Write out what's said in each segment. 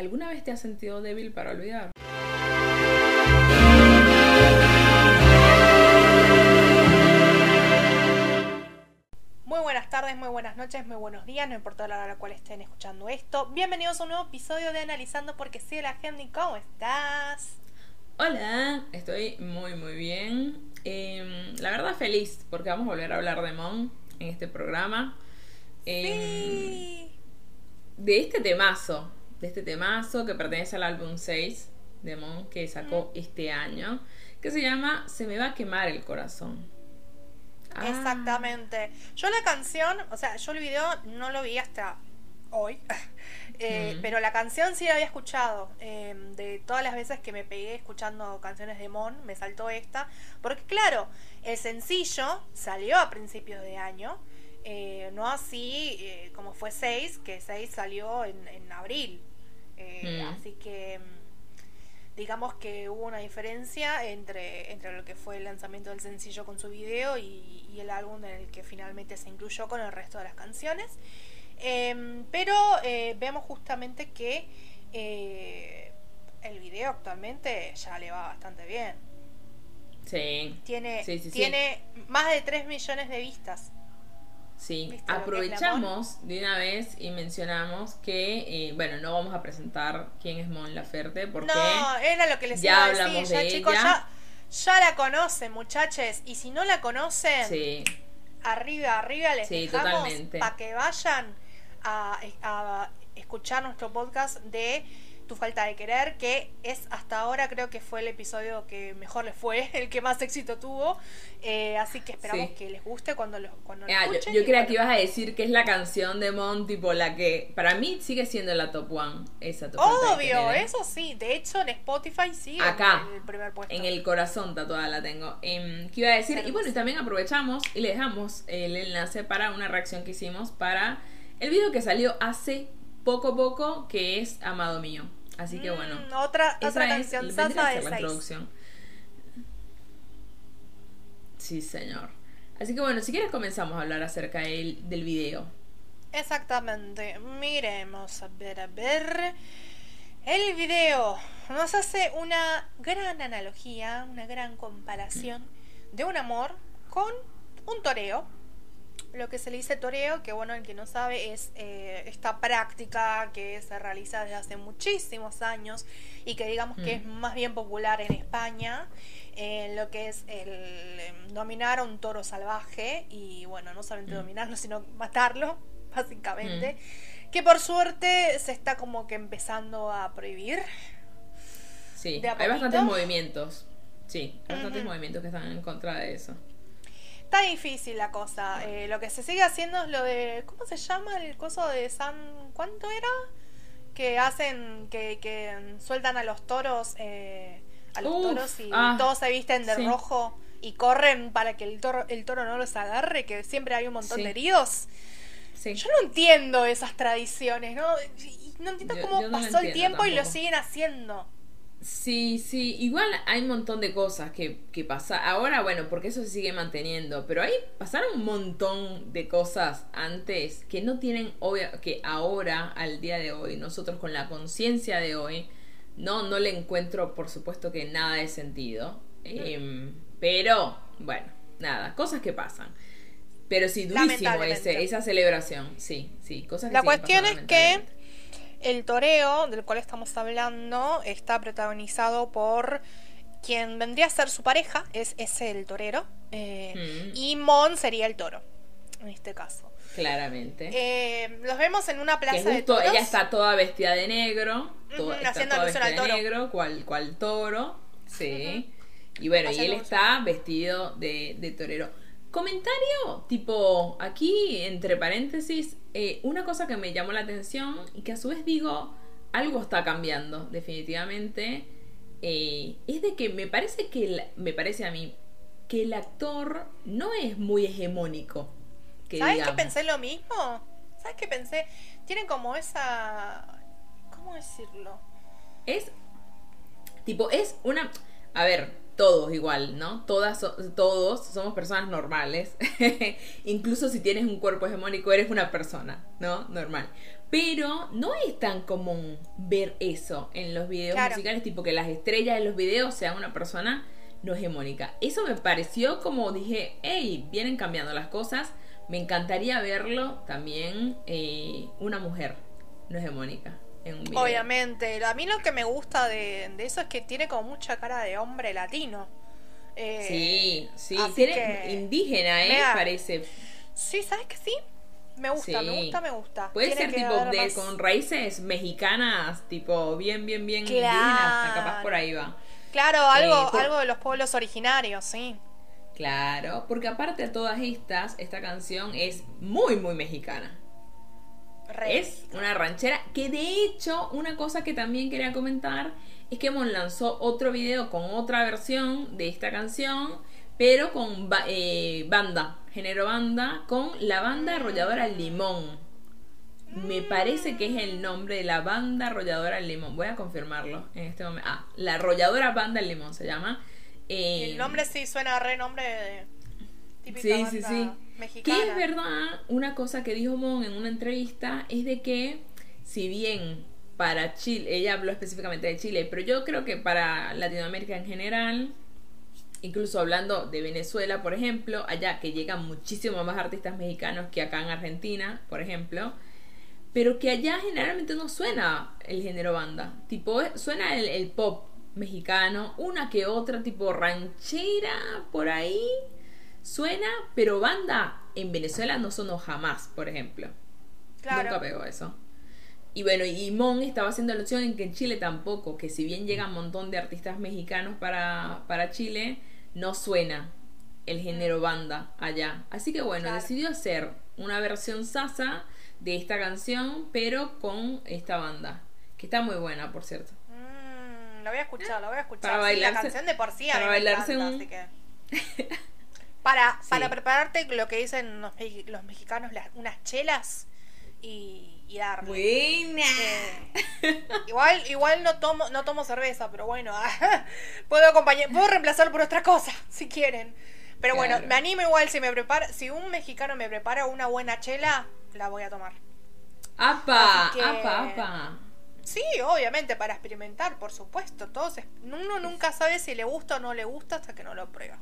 ¿Alguna vez te has sentido débil para olvidar? Muy buenas tardes, muy buenas noches, muy buenos días, no importa la hora a la cual estén escuchando esto. Bienvenidos a un nuevo episodio de Analizando porque sigue la gente. ¿Cómo estás? Hola, estoy muy muy bien. Em, la verdad feliz porque vamos a volver a hablar de Mon en este programa. Em, Sí. de este temazo, de este temazo que pertenece al álbum 6 de Mon que sacó este año, que se llama Se me va a quemar el corazón. Ah, Exactamente. Yo la canción, o sea, yo el video no lo vi hasta hoy, Eh, Mm. pero la canción sí la había escuchado. Eh, de todas las veces que me pegué escuchando canciones de Mon, me saltó esta. Porque claro, el sencillo salió a principios de año. eh, no así eh, como fue 6, que 6 salió en, en abril. Eh, Mm. Así que mm, digamos que hubo una diferencia entre, entre lo que fue el lanzamiento del sencillo con su video y, y el álbum en el que finalmente se incluyó con el resto de las canciones. Em, pero eh, vemos justamente que eh, el video actualmente ya le va bastante bien. Sí, Tiene, Sí, sí, sí. tiene más de 3 millones de vistas. Sí. ¿Viste lo que es la Aprovechamos de una vez y mencionamos que, eh, bueno, no vamos a presentar quién es Mon Laferte porque... No, era lo que les ya iba a decir. hablamos Ya, de chicos, ella. ya, ya la conocen, muchachos. Y si no la conocen, Sí, arriba, arriba les Sí, dejamos para que vayan a, a escuchar nuestro podcast de Tu falta de querer, que es hasta ahora creo que fue el episodio que mejor les fue, el que más éxito tuvo. Eh, así que esperamos Sí. que les guste cuando lo, cuando Ah, yo, escuchen. yo y creía bueno. que ibas a decir que es la canción de Mon, tipo la que para mí sigue siendo la top one. Esa de Obvio, eso sí. De hecho, en Spotify sí. en- Acá, En el primer puesto. En el corazón tatuada la tengo. Em, ¿Qué iba a decir? Y bueno, y también aprovechamos y le dejamos el enlace para una reacción que hicimos para el video que salió hace poco poco, que es Amado Mío. Así que bueno. Mm, otra esa otra es- canción sasa de la introducción. Sí, señor. Así que bueno, si quieres comenzamos a hablar acerca del, del video. Exactamente. Miremos a ver, a ver. El video nos hace una gran analogía, una gran comparación de un amor con un toreo. Lo que se le dice toreo, que bueno, el que no sabe, es eh, esta práctica que se realiza desde hace muchísimos años y que digamos que Mm. es más bien popular en España, en lo que es el em, dominar a un toro salvaje y bueno, no solamente Mm. dominarlo, sino matarlo, básicamente. Que por suerte se está como que empezando a prohibir. Sí, ¿De a hay bastantes movimientos. Sí, hay bastantes movimientos que están en contra de eso. Está difícil la cosa. Eh, lo que se sigue haciendo es lo de. ¿Cómo se llama el coso de San. ¿Cuánto era? Que hacen. Que, que sueltan a los toros. eh, a los Uf, toros y ah, todos se visten de sí. rojo y corren para que el toro, el toro no los agarre, que siempre hay un montón Sí. de heridos. Sí. Yo no entiendo esas tradiciones, ¿no? Y no entiendo Yo- cómo yo no lo pasó el tiempo y lo siguen haciendo. Sí, sí, igual hay un montón de cosas que, que pasa. Ahora, bueno, porque eso se sigue manteniendo, pero ahí pasaron un montón de cosas antes que no tienen, obvia, que ahora, al día de hoy, nosotros con la conciencia de hoy, no, no le encuentro, por supuesto, que nada de sentido. Em, pero, bueno, nada, cosas que pasan. Pero sí, durísimo ese, esa celebración, sí, sí, cosas que La cuestión pasando, es que. El toreo del cual estamos hablando está protagonizado por quien vendría a ser su pareja, es ese el torero, eh, Mm. y Mon sería el toro, en este caso. Claramente. Eh, los vemos en una plaza de toros. ella está toda vestida de negro, está haciendo toda alusión vestida al de toro. negro, cual, cual toro, sí. Y bueno, y él alusión. está vestido de, de torero. Comentario, tipo, aquí entre paréntesis, eh, una cosa que me llamó la atención y que a su vez digo, algo está cambiando, definitivamente, eh, es de que me parece que, el- me parece a mí, que el actor no es muy hegemónico. Que ¿Sabes que digamos. pensé lo mismo? ¿Sabes que pensé? Tienen como esa... ¿Cómo decirlo? Es tipo, es una. A ver, todos igual, ¿no? Todas, todos somos personas normales. Incluso si tienes un cuerpo hegemónico, eres una persona, ¿no? Normal. Pero no es tan común ver eso en los videos Claro. musicales, tipo que las estrellas de los videos sean una persona no hegemónica. Eso me pareció como dije, hey, vienen cambiando las cosas. Me encantaría verlo también eh, una mujer no hegemónica en un video. Obviamente. A mí lo que me gusta de, de eso es que tiene como mucha cara de hombre latino. Eh, Sí, sí, tiene que- indígena, ¿eh? Mira, Parece. Sí, ¿sabes que sí? Me gusta, Sí. me gusta, me gusta. Puede Tiene ser tipo de, más- con raíces mexicanas, tipo bien, bien, bien Claro. indígenas. Capaz por ahí va. Claro, algo, Eh, por- algo de los pueblos originarios, sí. Claro, porque aparte de todas estas, esta canción es muy, muy mexicana. Re. Es una ranchera que de hecho, una cosa que también quería comentar es que Mon lanzó otro video con otra versión de esta canción, pero con ba- eh, banda, género banda, con la banda arrolladora Limón. Me parece que es el nombre de la banda arrolladora Limón. Voy a confirmarlo en este momento. Ah, la arrolladora banda Limón se llama. Eh, El nombre sí suena re nombre de típica Sí, sí, banda sí. mexicana. Que es verdad, una cosa que dijo Mon en una entrevista es de que, si bien para Chile, ella habló específicamente de Chile, pero yo creo que para Latinoamérica en general, incluso hablando de Venezuela, por ejemplo, allá que llegan muchísimo más artistas mexicanos que acá en Argentina, por ejemplo, pero que allá generalmente no suena el género banda, tipo suena el, el pop mexicano, una que otra tipo ranchera por ahí suena, pero banda en Venezuela no sonó jamás, por ejemplo. Claro. Nunca pegó eso. Y bueno, y Mon estaba haciendo alusión en que en Chile tampoco, que si bien llega un montón de artistas mexicanos para, para Chile, no suena el género banda allá. Así que bueno, Claro. decidió hacer una versión sasa de esta canción, pero con esta banda, que está muy buena, por cierto. Mm, lo voy a escuchar, lo voy a escuchar. Para Sí, la bailarse- canción de por sí a para mí me bailarse encanta, un- así que... Para, Sí. para prepararte lo que dicen los, mexicanos, las- unas chelas y, y darle. Buena. Eh, igual, igual no tomo, no tomo cerveza, pero bueno, puedo acompañar, puedo reemplazar por otra cosa, si quieren. Pero bueno, me animo igual si me prepara, si un mexicano me prepara una buena chela, la voy a tomar. ¡Apa! Que- ¡Apa, apa! Sí, obviamente, para experimentar, por supuesto. Todos, uno nunca sabe si le gusta o no le gusta hasta que no lo prueba.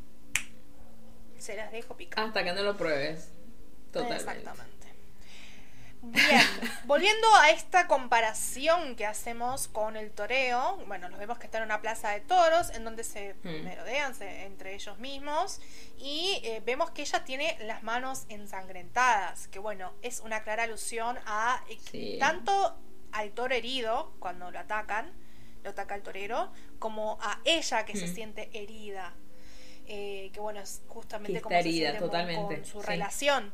Se las dejo picar. Hasta que no lo pruebes. Totalmente. Exactamente. Bien, volviendo a esta comparación que hacemos con el toreo, bueno, los vemos que están en una plaza de toros en donde se Mm. merodean se- entre ellos mismos y eh, vemos que ella tiene las manos ensangrentadas, que bueno, es una clara alusión a eh, Sí. tanto al toro herido cuando lo atacan, lo ataca el torero, como a ella que se Mm. siente herida. Eh, que bueno, es justamente como está se totalmente, con su sí. relación.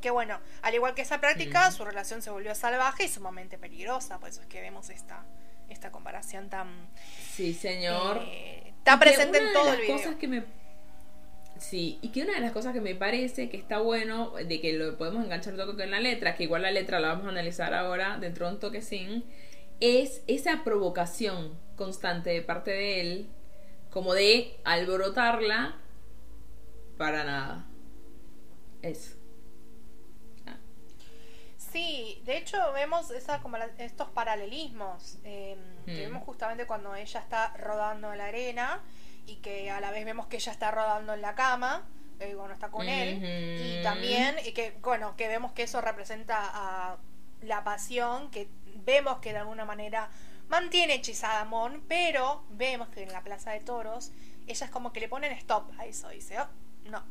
Que bueno, al igual que esa práctica, Mm. su relación se volvió salvaje y sumamente peligrosa. Por eso es que vemos esta, esta comparación tan, Sí, señor. eh, tan Y que presente en de todo las el video. cosas que me Sí, y que una de las cosas que me parece que está bueno, de que lo podemos enganchar todo con la letra, que igual la letra la vamos a analizar ahora dentro de un toquecín, es esa provocación constante de parte de él, como de alborotarla para nada. Eso. Ah, Sí, de hecho vemos esa, como la- estos paralelismos eh, que Mm. vemos justamente cuando ella está rodando en la arena y que a la vez vemos que ella está rodando en la cama eh, cuando está con él y también y que bueno que vemos que eso representa a la pasión que vemos que de alguna manera mantiene hechizada a Mon pero vemos que en la plaza de toros ella es como que le ponen stop a eso dice oh, no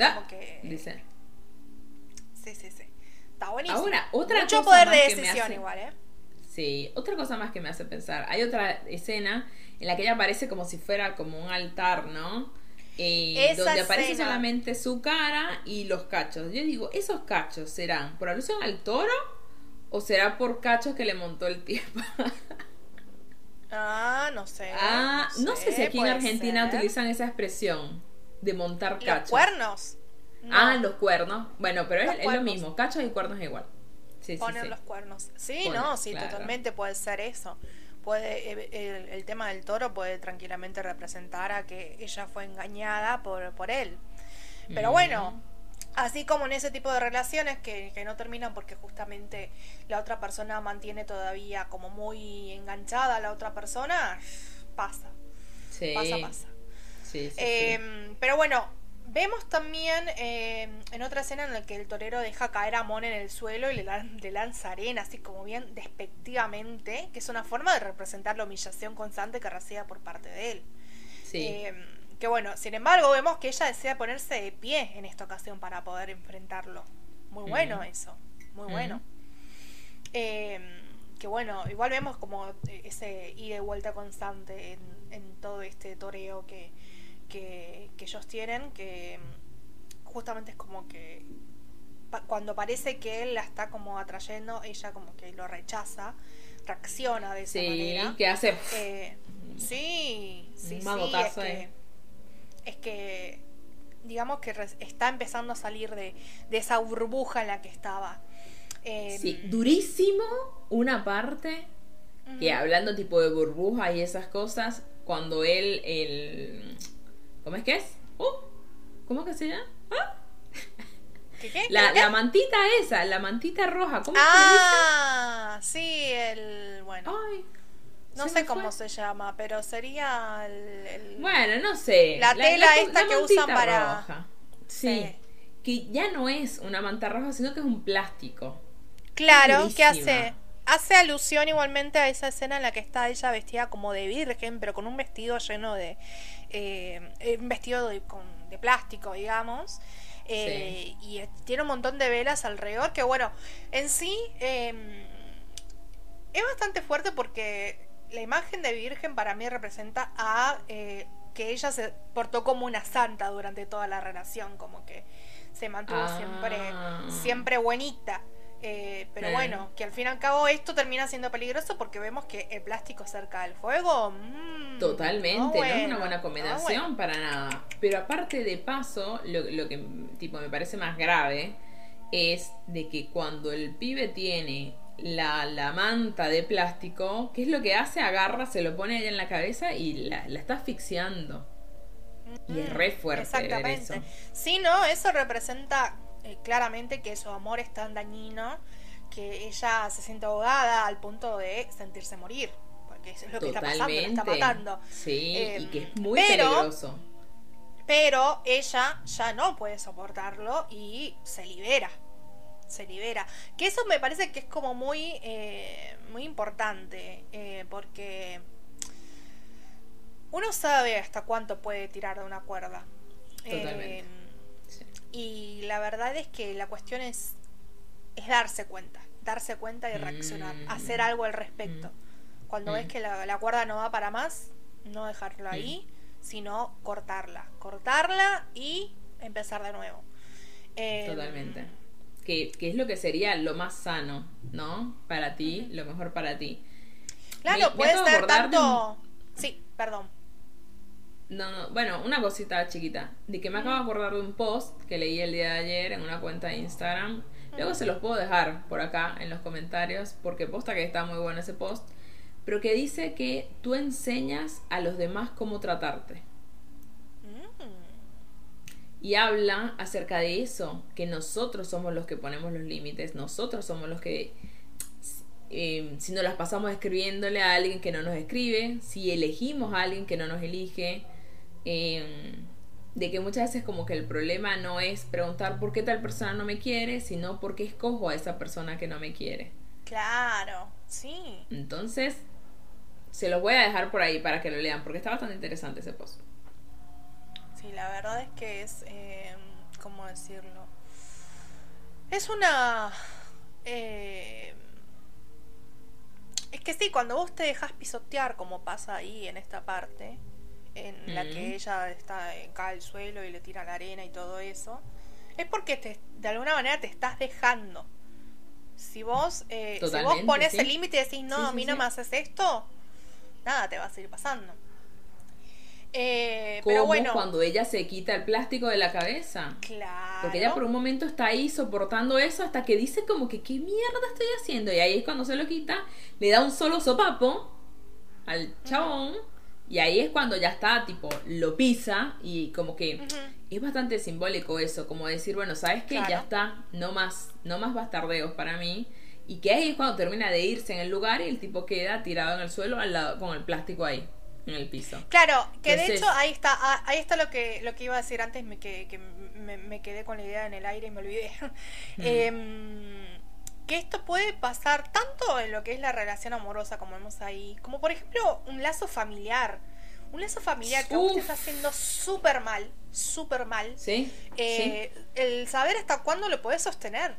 Ah, Como que- dice. sí sí sí está buenísimo Ahora, otra mucho cosa poder de decisión hace- igual eh Sí, otra cosa más que me hace pensar. Hay otra escena en la que ella aparece como si fuera como un altar, ¿no? Eh, Esa donde aparece escena. solamente su cara y los cachos. Yo digo, ¿esos cachos serán por alusión al toro o será por cachos que le montó el tiempo? Ah, no sé. ah, no sé si aquí en Argentina ser. utilizan esa expresión de montar ¿Y cachos. ¿Los cuernos? No, Ah, los cuernos. Bueno, pero es, es lo mismo. Cachos y cuernos es igual. Sí, sí, ponen sí. los cuernos. Sí, Ponen, no, sí, claro. totalmente puede ser eso. Puede, eh, el, el tema del toro puede tranquilamente representar a que ella fue engañada por, por él. Pero Mm. bueno, Así como en ese tipo de relaciones que, que, no terminan porque justamente la otra persona mantiene todavía como muy enganchada a la otra persona, pasa. Sí. Pasa, pasa. Sí, sí, Eh, Pero bueno, vemos también eh, en otra escena en la que el torero deja caer a Mon en el suelo y le, lan- le lanza arena, así como bien despectivamente, que es una forma de representar la humillación constante que recibe por parte de él. sí. Eh, que bueno, sin embargo, vemos que ella desea ponerse de pie en esta ocasión para poder enfrentarlo. Muy bueno eso, muy bueno. Eh, que bueno, igual vemos como ese ida y vuelta constante en, en todo este toreo que, que, que ellos tienen, que justamente es como que pa- cuando parece que él la está como atrayendo, ella como que lo rechaza, reacciona de esa Sí, manera. que hace... Eh, sí, sí, Un sí, es que, es que digamos que está empezando a salir de, de esa burbuja en la que estaba. Eh, Sí, durísimo una parte ujú. que hablando tipo de burbuja y esas cosas, cuando él, el... ¿Cómo es que es? Uh, ¿Cómo que se llama? Ah, ¿Qué, qué? La, la mantita esa, la mantita roja, ¿cómo Ah, sí, el. Bueno, se? Ay, no se sé cómo se llama, pero sería el. el- Bueno, no sé. La tela esta que usan para- roja. Sí. Sí. Que ya no es una manta roja, sino que es un plástico. Claro, que hace. Hace alusión igualmente a esa escena en la que está ella vestida como de virgen, pero con un vestido lleno de. eh, eh, un vestido de, con- de plástico, digamos. Eh, Y tiene un montón de velas alrededor, que bueno, en sí eh, es bastante fuerte porque la imagen de virgen para mí representa a eh, que ella se portó como una santa durante toda la relación, como que se mantuvo Ah. siempre, siempre buenita. Eh, pero bueno, que al fin y al cabo esto termina siendo peligroso porque vemos que el plástico cerca del fuego. mm, Totalmente, no, es una buena no combinación bueno. para nada. Pero aparte de paso, lo, lo que tipo me parece más grave es de que cuando el pibe tiene la, la manta de plástico, ¿qué es lo que hace? Agarra, se lo pone allá en la cabeza y la, la está asfixiando. Y es re fuerte ver Exactamente. eso. Sí, no, eso representa eh, claramente que su amor es tan dañino que ella se siente ahogada al punto de sentirse morir. Porque eso es lo que está pasando, la está matando. Sí, Eh, y que es muy pero- peligroso. Pero ella ya no puede soportarlo y se libera. Se libera. Que eso me parece que es como muy, eh, muy importante. eh, porque uno sabe hasta cuánto puede tirar de una cuerda. Totalmente. Eh, Sí. y la verdad es que la cuestión es, es darse cuenta. Darse cuenta y reaccionar. Mm. Hacer algo al respecto. Cuando Mm. ves que la, la cuerda no va para más, no dejarlo ahí, sino cortarla. Cortarla y empezar de nuevo. Eh, Totalmente. Que, que es lo que sería lo más sano, ¿no? Para ti, lo mejor para ti. Claro, puede ser tanto... Sí, perdón. No, no, bueno, una cosita chiquita. De que me acabo de acordar de un post que leí el día de ayer en una cuenta de Instagram. Luego se los puedo dejar por acá en los comentarios porque posta que está muy bueno ese post. Pero que dice que tú enseñas a los demás cómo tratarte. Y habla acerca de eso, que nosotros somos los que ponemos los límites, nosotros somos los que, eh, si nos las pasamos escribiéndole a alguien que no nos escribe, si elegimos a alguien que no nos elige, eh, de que muchas veces como que el problema no es preguntar por qué tal persona no me quiere, sino por qué escojo a esa persona que no me quiere. Claro, sí. Entonces, se los voy a dejar por ahí para que lo lean, porque está bastante interesante ese post. Sí, la verdad es que es, eh, ¿cómo decirlo? Es una... eh, es que sí, cuando vos te dejas pisotear, como pasa ahí en esta parte, en la Mm. que ella está eh, cae al suelo y le tira la arena y todo eso, es porque te, de alguna manera te estás dejando. Si vos, eh, si vos pones sí. el límite y decís, no, Sí, a mí no me haces esto, nada te va a seguir pasando. Eh, Como pero bueno, cuando ella se quita el plástico de la cabeza. claro. Porque ella por un momento está ahí soportando eso hasta que dice como que qué mierda estoy haciendo. Y ahí es cuando se lo quita, le da un solo sopapo al chabón Y ahí es cuando ya está, tipo, lo pisa y como que es bastante simbólico eso, como decir, bueno, ¿sabes qué? Ya está, no más, no más bastardeos para mí. Y que ahí es cuando termina de irse en el lugar y el tipo queda tirado en el suelo al lado, con el plástico ahí, en el piso. Claro, que de hecho ahí está, ah, ahí está lo que, lo que iba a decir antes, me, que, que me, quedé con la idea en el aire y me olvidé. Em, que esto puede pasar tanto en lo que es la relación amorosa, como vemos ahí, como por ejemplo un lazo familiar. Un lazo familiar que usted está haciendo súper mal, súper mal. ¿Sí? Eh, el saber hasta cuándo lo puedes sostener.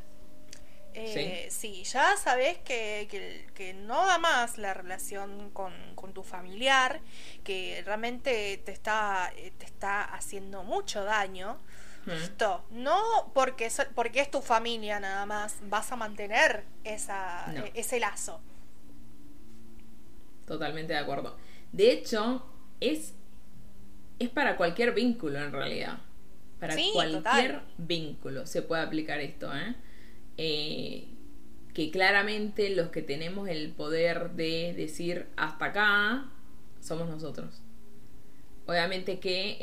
Eh, sí. ya sabes que, que, no da más la relación con, con, tu familiar, que realmente te está, eh, te está haciendo mucho daño. Listo. No porque es, porque es tu familia nada más, vas a mantener esa, e, ese lazo. Totalmente de acuerdo. De hecho, es, es para cualquier vínculo en realidad. Para cualquier vínculo se puede aplicar esto, ¿eh? ¿Eh? Que claramente los que tenemos el poder de decir hasta acá somos nosotros. Obviamente que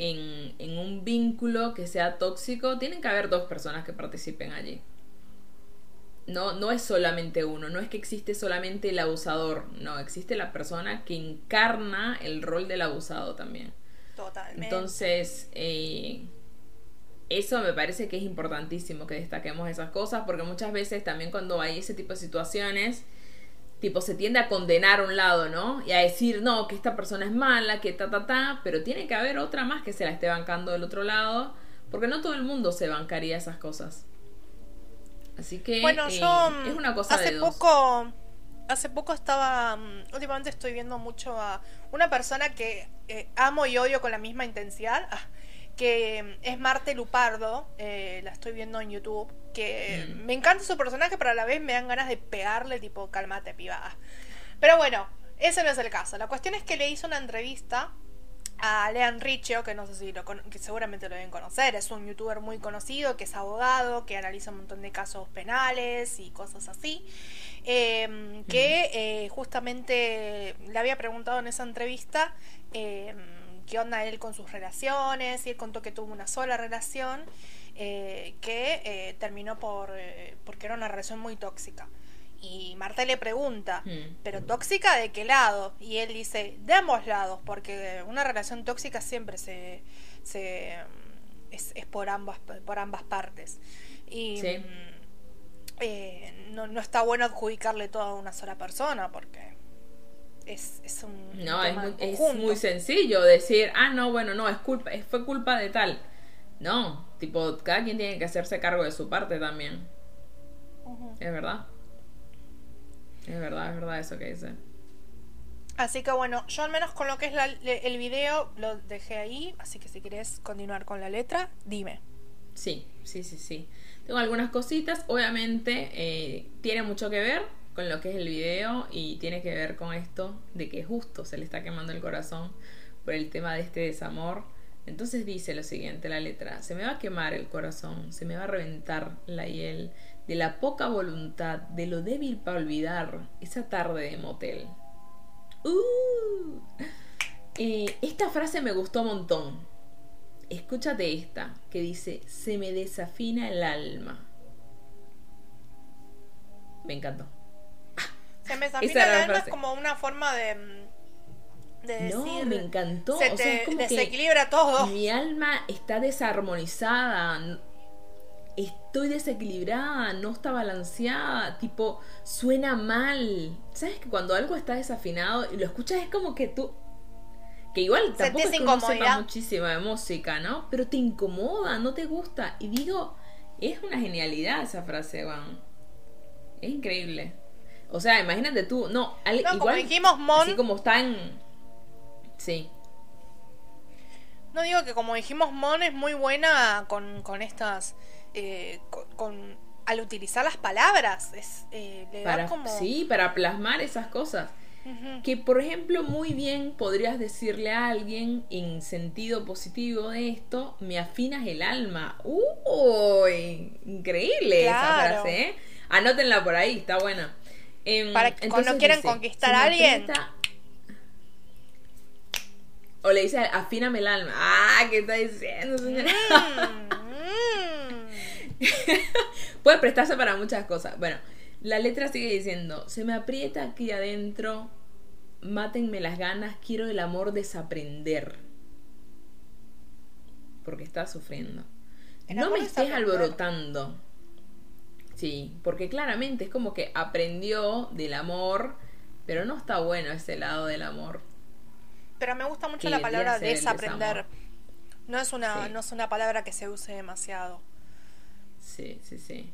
en, un vínculo que sea tóxico, tienen que haber dos personas que participen allí. No, no es solamente uno, no es que existe solamente el abusador, no, existe la persona que encarna el rol del abusado también. Totalmente. Entonces, eh, eso me parece que es importantísimo que destaquemos esas cosas, porque muchas veces también cuando hay ese tipo de situaciones, tipo se tiende a condenar a un lado, ¿no? Y a decir, no, que esta persona es mala, que ta, ta, ta, pero tiene que haber otra más que se la esté bancando del otro lado, porque no todo el mundo se bancaría esas cosas. Así que bueno, eh, yo, es una cosa hace poco hace poco estaba mm, últimamente estoy viendo mucho a una persona que eh, amo y odio con la misma intensidad. Ah, que es Marte Lupardo, eh, la estoy viendo en YouTube, que mm. me encanta su personaje, pero a la vez me dan ganas de pegarle tipo, cálmate, piba. Pero bueno, ese no es el caso. La cuestión es que le hizo una entrevista a Lean Riccio, que no sé si lo que seguramente lo deben conocer, es un youtuber muy conocido, que es abogado, que analiza un montón de casos penales y cosas así, em, que eh, justamente le había preguntado en esa entrevista em, qué onda él con sus relaciones, y él contó que tuvo una sola relación eh, que eh, terminó por eh, porque era una relación muy tóxica. Y Marta le pregunta, hmm. ¿pero tóxica de qué lado? Y él dice, de ambos lados, porque una relación tóxica siempre se, se es, por ambas por ambas partes. Y mm, no, no está bueno adjudicarle todo a una sola persona, porque es, es un. No, es muy, es muy, sencillo decir, ah, no, bueno, no, es culpa, fue culpa de tal. No, tipo, cada quien tiene que hacerse cargo de su parte también. Es verdad. Es verdad, es verdad eso que dice. Así que bueno, yo al menos con lo que es el video lo dejé ahí, así que si quieres continuar con la letra, dime. Sí, sí, sí, sí. Tengo algunas cositas, obviamente eh, tiene mucho que ver, con lo que es el video y tiene que ver con esto de que justo se le está quemando el corazón por el tema de este desamor. Entonces dice lo siguiente, la letra, se me va a quemar el corazón, se me va a reventar la hiel de la poca voluntad, de lo débil para olvidar esa tarde de motel. Uh. Eh, esta frase me gustó un montón. Escúchate esta, que dice, se me desafina el alma. Me encantó. Se me desafina el alma como una forma de, mm, no, me encantó. Se desequilibra todo. Mi alma está desarmonizada. Estoy desequilibrada, no está balanceada, tipo, suena mal. ¿Sabes que cuando algo está desafinado y lo escuchas es como que tú que igual tampoco es que uno sepa muchísimo de música, ¿no? Pero te incomoda, no te gusta. Y digo, es una genialidad esa frase, Juan. Es increíble. O sea, imagínate tú, no, igual, como dijimos Mon, así como está en Sí. No digo que como dijimos Mon es muy buena con, con estas eh, con, al utilizar las palabras, es eh, le para, da como Sí, para plasmar esas cosas. Que por ejemplo, muy bien podrías decirle a alguien en sentido positivo de esto, me afinas el alma. ¡Uy! Increíble esa frase, ¿eh? Anótenla por ahí, está buena. Para que cuando quieran conquistar a alguien. O le dice, afíname el alma. Ah, ¿qué está diciendo, señora? Mm, Puede prestarse para muchas cosas. Bueno, la letra sigue diciendo, se me aprieta aquí adentro, mátenme las ganas, quiero el amor desaprender. Porque está sufriendo. No me estés alborotando. Sí, porque claramente es como que aprendió del amor, pero no está bueno ese lado del amor. Pero me gusta mucho la palabra desaprender. No es una, Sí. no es una palabra que se use demasiado. Sí, sí, sí.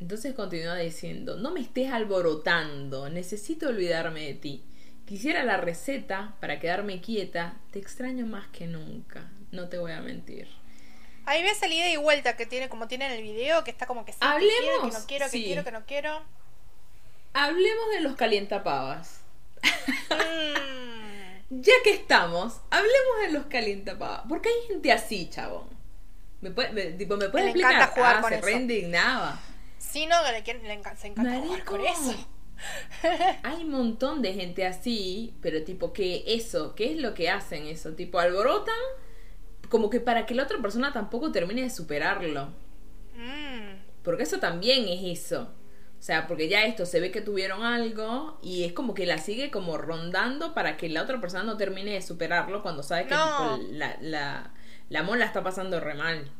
Entonces continúa diciendo, no me estés alborotando, necesito olvidarme de ti. Quisiera la receta para quedarme quieta, te extraño más que nunca, no te voy a mentir. Ahí ves el ida y vuelta que tiene, como tiene en el video, que está como que sí, que Hablemos, quiero, que no quiero, que sí. quiero, que no quiero. Hablemos de los calientapavas. Mm, Ya que estamos, hablemos de los calientapavas. Porque hay gente así, chabón. ¿Me puede, me- tipo, ¿me puedes Le explicar? encanta jugar ah, con se eso. reindignaba. Sí, no, le, le enca- se encanta jugar con Marico. eso. Hay un montón de gente así, pero tipo que eso, ¿qué es lo que hacen eso? Tipo alborotan como que para que la otra persona tampoco termine de superarlo. Mm, Porque eso también es eso. O sea, porque ya esto se ve que tuvieron algo y es como que la sigue como rondando para que la otra persona no termine de superarlo cuando sabe que No. tipo, la, la, la mona la está pasando re mal.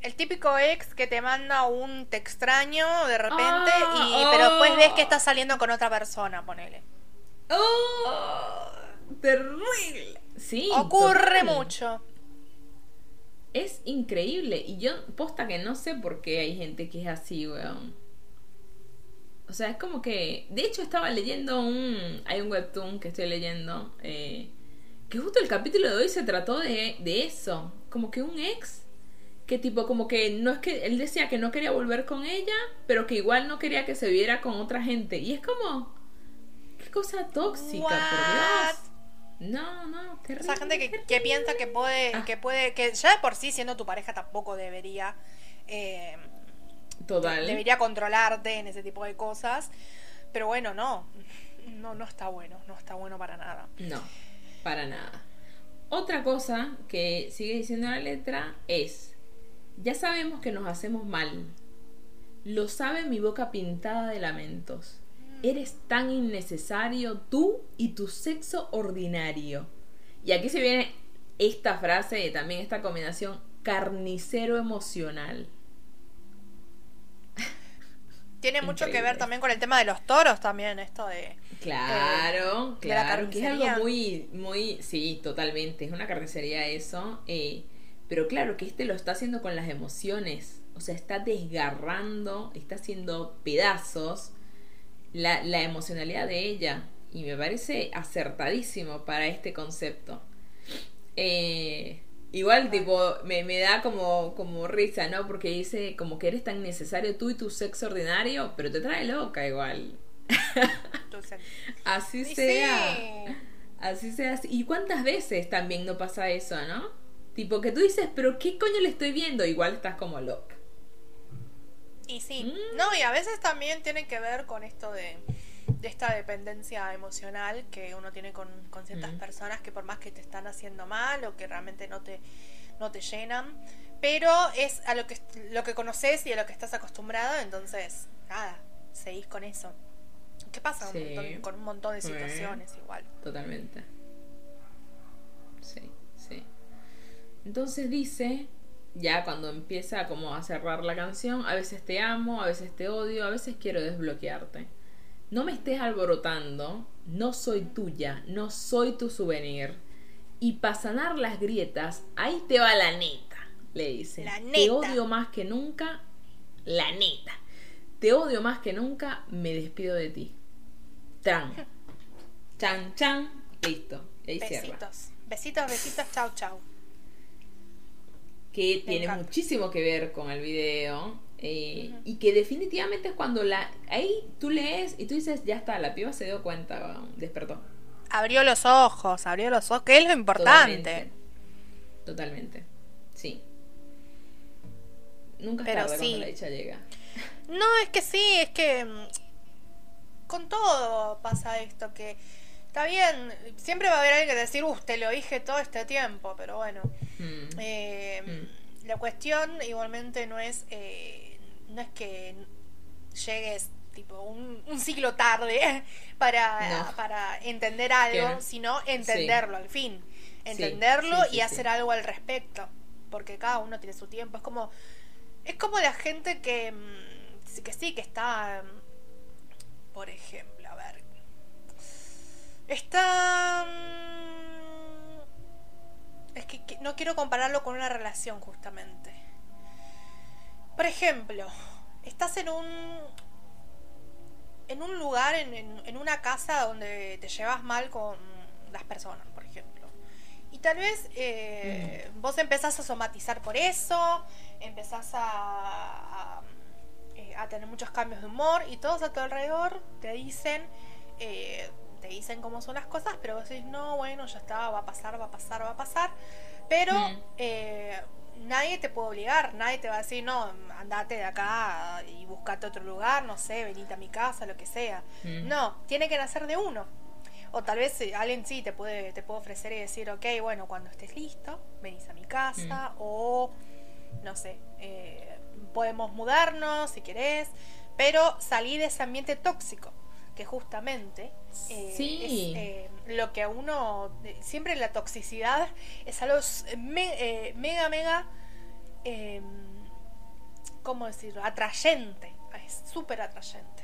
El típico ex que te manda un te extraño de repente, Ah, y, pero después oh. ves que está saliendo con otra persona, ponele. ¡Oh! ¡Terrible! Sí. Ocurre total. mucho. Es increíble. Y yo, posta que no sé por qué hay gente que es así, weón. O sea, es como que. De hecho, estaba leyendo un. Hay un webtoon que estoy leyendo. eh, que justo el capítulo de hoy se trató de, de eso. Como que un ex. Que tipo, como que no es que. Él decía que no quería volver con ella. Pero que igual no quería que se viera con otra gente. Y es como. Qué cosa tóxica, por? Dios. No, no, terrible. Esa gente que, que piensa que puede, Ah. que puede, que ya de por sí siendo tu pareja tampoco debería, eh, Total. debería controlarte en ese tipo de cosas. Pero bueno, no, no, no está bueno, no está bueno para nada. No, para nada. Otra cosa que sigue diciendo la letra es, ya sabemos que nos hacemos mal. Lo sabe mi boca pintada de lamentos. Eres tan innecesario tú y tu sexo ordinario. Y aquí se viene esta frase, también esta combinación, carnicero emocional. Tiene mucho que ver también con el tema de los toros también, esto de... Claro, de la claro, que es algo muy, muy, sí, totalmente, es una carnicería eso, eh, pero claro que este lo está haciendo con las emociones, o sea, está desgarrando, está haciendo pedazos la, la emocionalidad de ella, y me parece acertadísimo para este concepto. Eh, igual, tipo, me, me da como, como risa, ¿no? Porque dice como que eres tan necesario tú y tu sexo ordinario, pero te trae loca igual. Entonces, Así sea. sí. Así sea. ¿Y cuántas veces también no pasa eso, no? Tipo que tú dices, pero ¿qué coño le estoy viendo? Igual estás como loca. Y sí, Mm. no, y a veces también tiene que ver con esto de, de esta dependencia emocional que uno tiene con, con ciertas Mm. personas que por más que te están haciendo mal o que realmente no te, no te llenan, pero es a lo que, lo que conoces y a lo que estás acostumbrado, entonces, nada, seguís con eso. ¿Qué pasa un montón- con un montón de Sí. situaciones igual? Totalmente. Sí, sí. Entonces dice, ya cuando empieza como a cerrar la canción, a veces te amo, a veces te odio, a veces quiero desbloquearte. No me estés alborotando, no soy tuya, no soy tu souvenir. Y para sanar las grietas, ahí te va la neta, le dice. La Te neta. odio más que nunca, la neta. Te odio más que nunca, me despido de ti. Tran. Chan, chan. Listo. Y ahí cierra. Besitos, besitos, besitos, chau, chau. Que Me tiene encanta. muchísimo que ver con el video. eh, Y que definitivamente es cuando la. Ahí tú lees y tú dices, ya está, la piba se dio cuenta, despertó. Abrió los ojos, abrió los ojos, que es lo importante. Totalmente. Totalmente. Sí. Nunca es Pero tarde sí. cuando la dicha llega. No, es que sí, es que mm, con todo pasa esto, que Está bien, siempre va a haber alguien que decir, uh, te lo dije todo este tiempo, pero bueno. Mm. Eh, Mm. La cuestión igualmente no es, eh, no es que llegues tipo un, un siglo tarde para, No. para entender algo, sino entenderlo al fin. Entenderlo sí, sí, y hacer algo al respecto. Porque cada uno tiene su tiempo. Es como, es como la gente que, mm, que sí, que está, por ejemplo. Está... mm, Es que, que no quiero compararlo con una relación justamente. Por ejemplo, estás en un en un lugar, en, en- en una casa donde te llevas mal con las personas, por ejemplo. Y tal vez eh, vos empezás a somatizar por eso, empezás a, a, eh, a tener muchos cambios de humor y todos a tu alrededor te dicen, eh, te dicen cómo son las cosas, pero vos decís, no, bueno, ya está, va a pasar, va a pasar, va a pasar. Pero Mm. eh, nadie te puede obligar, nadie te va a decir, no, andate de acá y buscate otro lugar, no sé, venite a mi casa, lo que sea. Mm. No, tiene que nacer de uno. O tal vez eh, alguien sí te puede, te puede ofrecer y decir, ok, bueno, cuando estés listo, venís a mi casa, o no sé, eh, podemos mudarnos si querés, pero salí de ese ambiente tóxico, que justamente eh, Sí. es eh, lo que a uno, eh, siempre la toxicidad es algo me- eh, mega, mega, eh, ¿cómo decirlo? Atrayente, es súper atrayente.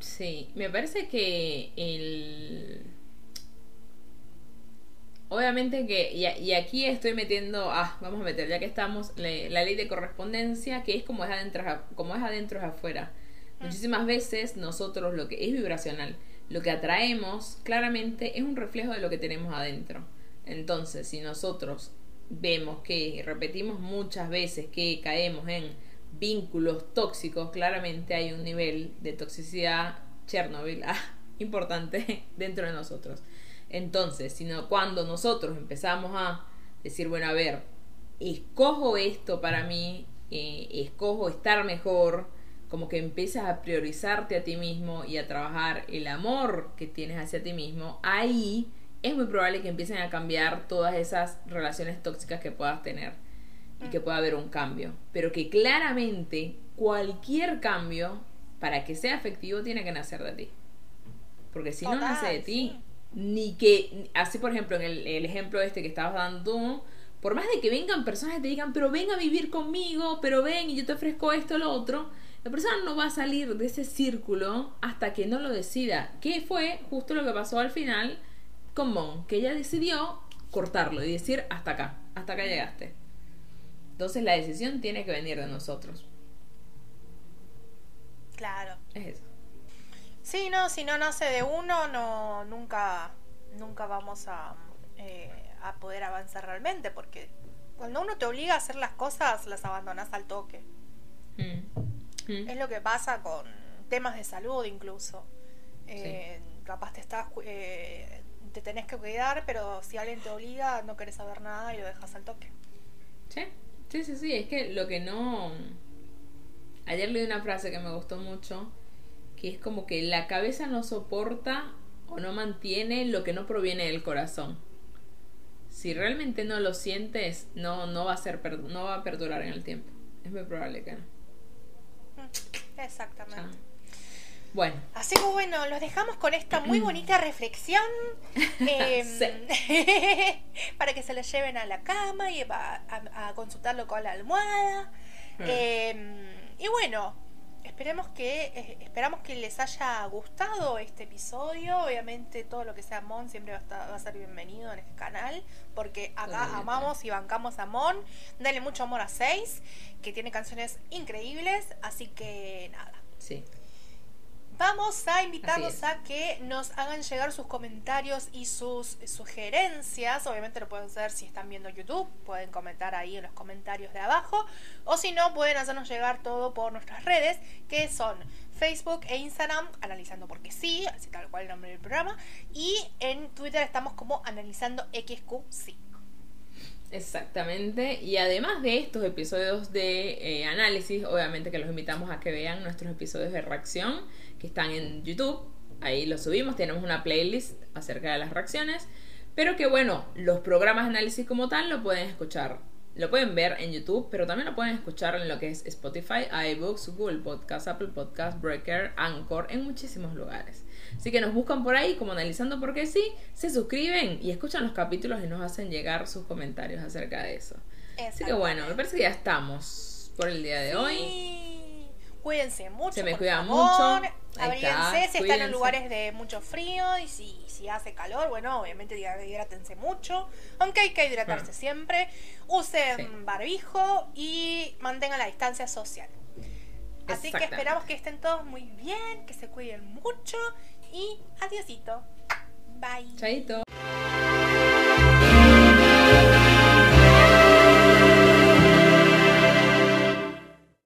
Sí, me parece que el... Obviamente que, y, y aquí estoy metiendo, ah, vamos a meter, ya que estamos, le- la ley de correspondencia, que es como es adentro, como es adentro es afuera. Muchísimas veces nosotros lo que es vibracional, lo que atraemos claramente es un reflejo de lo que tenemos adentro. Entonces, si nosotros vemos que repetimos muchas veces que caemos en vínculos tóxicos, claramente hay un nivel de toxicidad Chernobyl ah, importante dentro de nosotros. Entonces, sino cuando nosotros empezamos a decir, bueno, a ver, escojo esto para mí, eh, escojo estar mejor, como que empiezas a priorizarte a ti mismo y a trabajar el amor que tienes hacia ti mismo, ahí es muy probable que empiecen a cambiar todas esas relaciones tóxicas que puedas tener y que pueda haber un cambio. Pero que claramente cualquier cambio, para que sea efectivo, tiene que nacer de ti. Porque si no nace de ti, sí. ni que, así por ejemplo, en el, el ejemplo este que estabas dando por más de que vengan personas y te digan, pero ven a vivir conmigo, pero ven y yo te ofrezco esto, lo otro, la persona no va a salir de ese círculo hasta que no lo decida. Que fue justo lo que pasó al final con Mon, que ella decidió cortarlo y decir, hasta acá, hasta acá llegaste. Entonces la decisión tiene que venir de nosotros. Claro. Es eso. Sí, no, si no nace de uno, no, nunca, nunca vamos a, eh, a poder avanzar realmente, porque cuando uno te obliga a hacer las cosas, las abandonas al toque. Mm. Mm. Es lo que pasa con temas de salud incluso. Eh, Capaz te estás, eh, te tenés que cuidar, pero si alguien te obliga, no querés saber nada y lo dejas al toque. Sí, sí, sí, sí, es que lo que no... Ayer leí una frase que me gustó mucho, que es como que la cabeza no soporta o no mantiene lo que no proviene del corazón. Si realmente no lo sientes, no, no va a ser no va a perdurar en el tiempo. Es muy probable que no. Mm, Exactamente. Bueno, Así que bueno, los dejamos con esta muy bonita reflexión em, para que se la lleven a la cama y a, a- a consultarlo con la almohada. Mm. Em, y bueno, esperemos que eh, esperamos que les haya gustado este episodio. Obviamente todo lo que sea Mon siempre va a, estar- va a ser bienvenido en este canal porque acá amamos y bancamos a Mon. Dale mucho amor a 6, que tiene canciones increíbles, así que nada. sí. Vamos a invitarlos a que nos hagan llegar sus comentarios y sus sugerencias. Obviamente lo pueden hacer si están viendo YouTube, pueden comentar ahí en los comentarios de abajo. O si no, pueden hacernos llegar todo por nuestras redes, que son Facebook e Instagram, analizando porque sí, así tal cual el nombre del programa. Y en Twitter estamos como analizando XQ5. Exactamente. Y además de estos episodios de eh, análisis, obviamente que los invitamos a que vean nuestros episodios de reacción que están en YouTube. ahí lo subimos, tenemos una playlist acerca de las reacciones, pero que bueno, los programas de análisis como tal lo pueden escuchar, lo pueden ver en YouTube, pero también lo pueden escuchar en lo que es Spotify, iBooks, Google Podcast, Apple Podcast, Breaker, Anchor, en muchísimos lugares. Así que nos buscan por ahí como analizando porque sí, se suscriben y escuchan los capítulos y nos hacen llegar sus comentarios acerca de eso. Así que bueno, me parece que ya estamos por el día de Sí. hoy. Cuídense mucho. Se me por cuida favor. mucho. Está, si están en lugares de mucho frío y si, si hace calor, bueno, obviamente hidrátense mucho. Aunque hay que hidratarse siempre. Usen Sí. barbijo y mantengan la distancia social. Así que esperamos que estén todos muy bien, que se cuiden mucho y adiosito. Bye. Chaito.